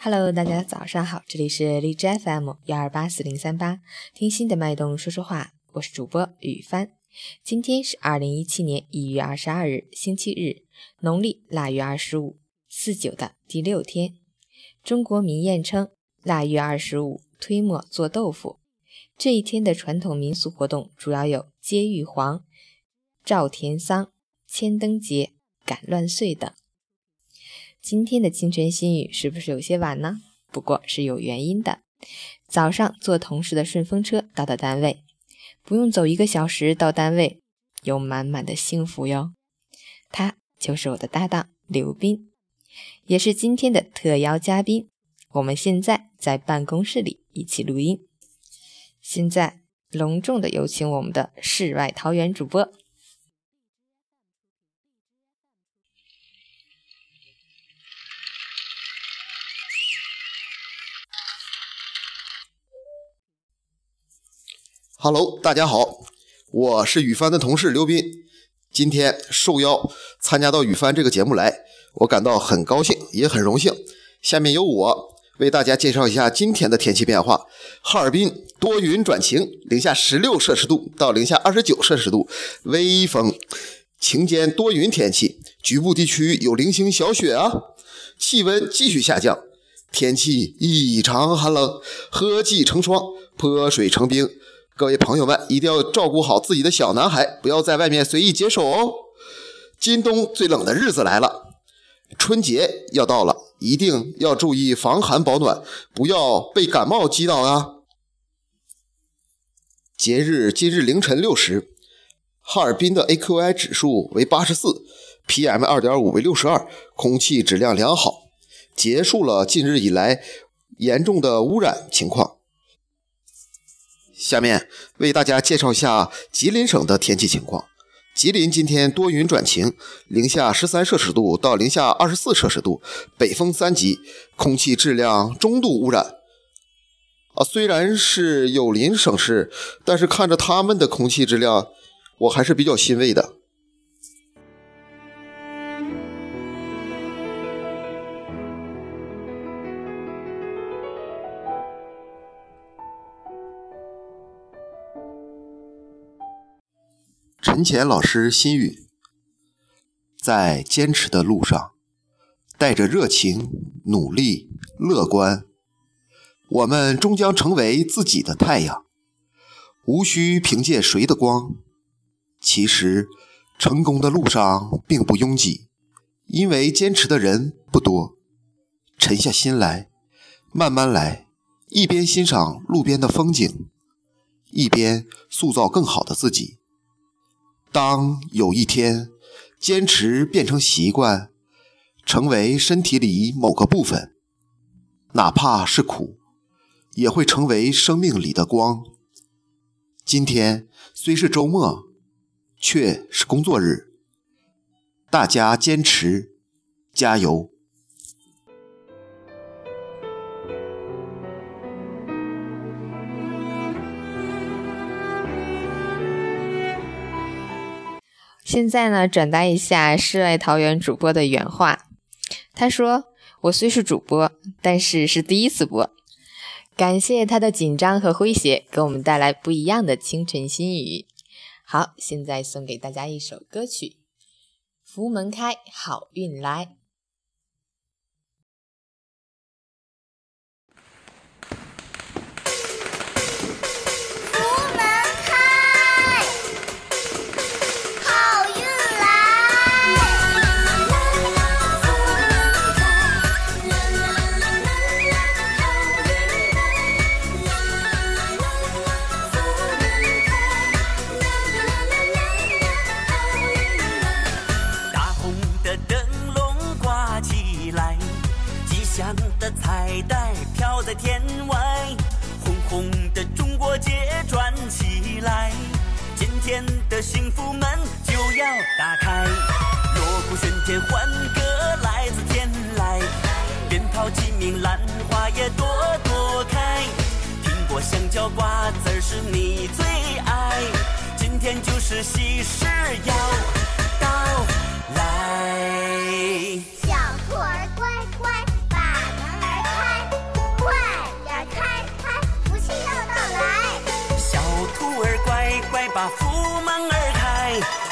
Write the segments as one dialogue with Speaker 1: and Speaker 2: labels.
Speaker 1: Hello，大家早上好，这里是荔枝 FM 幺二八四零三八，听心的脉动说说话，我是主播雨帆。今天是二零一七年一月二十二日，星期日，农历腊月二十五，四九的第六天。中国民谚称，腊月二十五推磨做豆腐。这一天的传统民俗活动主要有接玉皇、照田桑、千灯节、赶乱岁等。今天的清晨新语是不是有些晚呢？不过是有原因的。早上坐同事的顺风车到的单位，不用走一个小时到单位，有满满的幸福哟。他就是我的搭档刘斌，也是今天的特邀嘉宾。我们现在在办公室里一起录音。现在隆重的有请我们的世外桃源主播。
Speaker 2: Hello，大家好，我是雨帆的同事刘斌，今天受邀参加到雨帆这个节目来，我感到很高兴，也很荣幸。下面由我为大家介绍一下今天的天气变化。哈尔滨多云转晴，零下十六摄氏度到零下二十九摄氏度，微风，晴间多云天气，局部地区有零星小雪啊。气温继续下降，天气异常寒冷，和季成霜，泼水成冰。各位朋友们，一定要照顾好自己的小男孩，不要在外面随意接手哦。今冬最冷的日子来了，春节要到了，一定要注意防寒保暖，不要被感冒击倒啊。节日今日凌晨六时，哈尔滨的 AQI 指数为八十四，PM 二点五为六十二，空气质量良好，结束了近日以来严重的污染情况。下面为大家介绍一下吉林省的天气情况。吉林今天多云转晴，零下十三摄氏度到零下二十四摄氏度，北风三级，空气质量中度污染。啊，虽然是有邻省市，但是看着他们的空气质量，我还是比较欣慰的。陈前老师心语：在坚持的路上，带着热情、努力、乐观，我们终将成为自己的太阳。无需凭借谁的光。其实，成功的路上并不拥挤，因为坚持的人不多。沉下心来，慢慢来，一边欣赏路边的风景，一边塑造更好的自己。当有一天，坚持变成习惯，成为身体里某个部分，哪怕是苦，也会成为生命里的光。今天虽是周末，却是工作日，大家坚持，加油！
Speaker 1: 现在呢，转达一下世外桃源主播的原话。他说：“我虽是主播，但是是第一次播。感谢他的紧张和诙谐，给我们带来不一样的清晨心语。好，现在送给大家一首歌曲，《福门开，好运来》。”
Speaker 3: 的幸福门就要打开。锣鼓喧天，欢歌来自天籁，鞭炮齐鸣，兰花也朵朵开。苹果、香蕉、瓜子是你最爱，今天就是喜事要到来。
Speaker 4: 小兔儿兔儿乖乖把
Speaker 3: 福门儿开。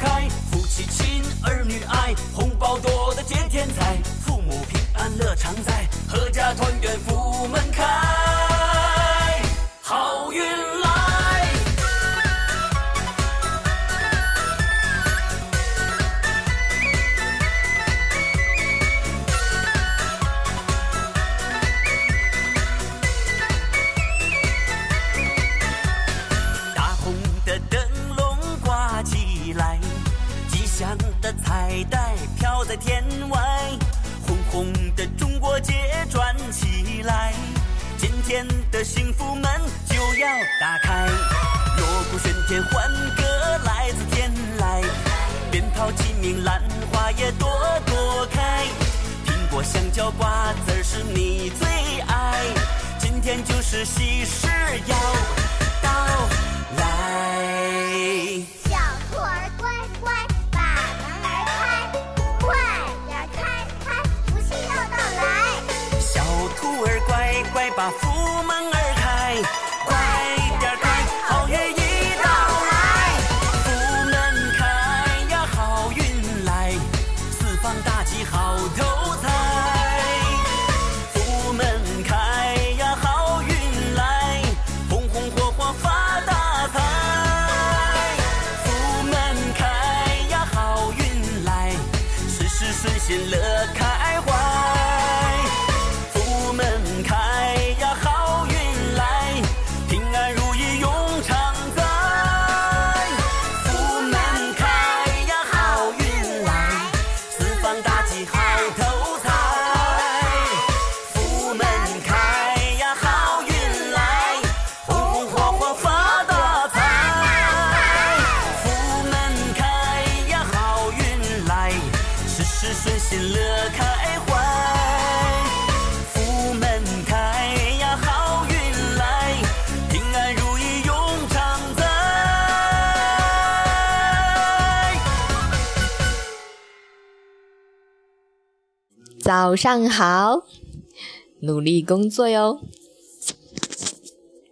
Speaker 3: 开，夫妻亲，儿女爱，红包多的接天财，父母平安乐常在，阖家团圆福红的中国结转起来，今天的幸福门就要打开。锣鼓喧天，欢歌来自天来，鞭炮齐鸣，兰花也朵朵开。苹果、香蕉、瓜子是你最爱，今天就是喜事要到来。
Speaker 4: 快
Speaker 3: 把福门儿开，快点儿开，好运已到来。福门开呀，好运来，四方大吉好头财。福门开呀，好运来，红红火火发大财。福门开呀，好运来，事事顺心乐开
Speaker 1: 早上好，努力工作哟。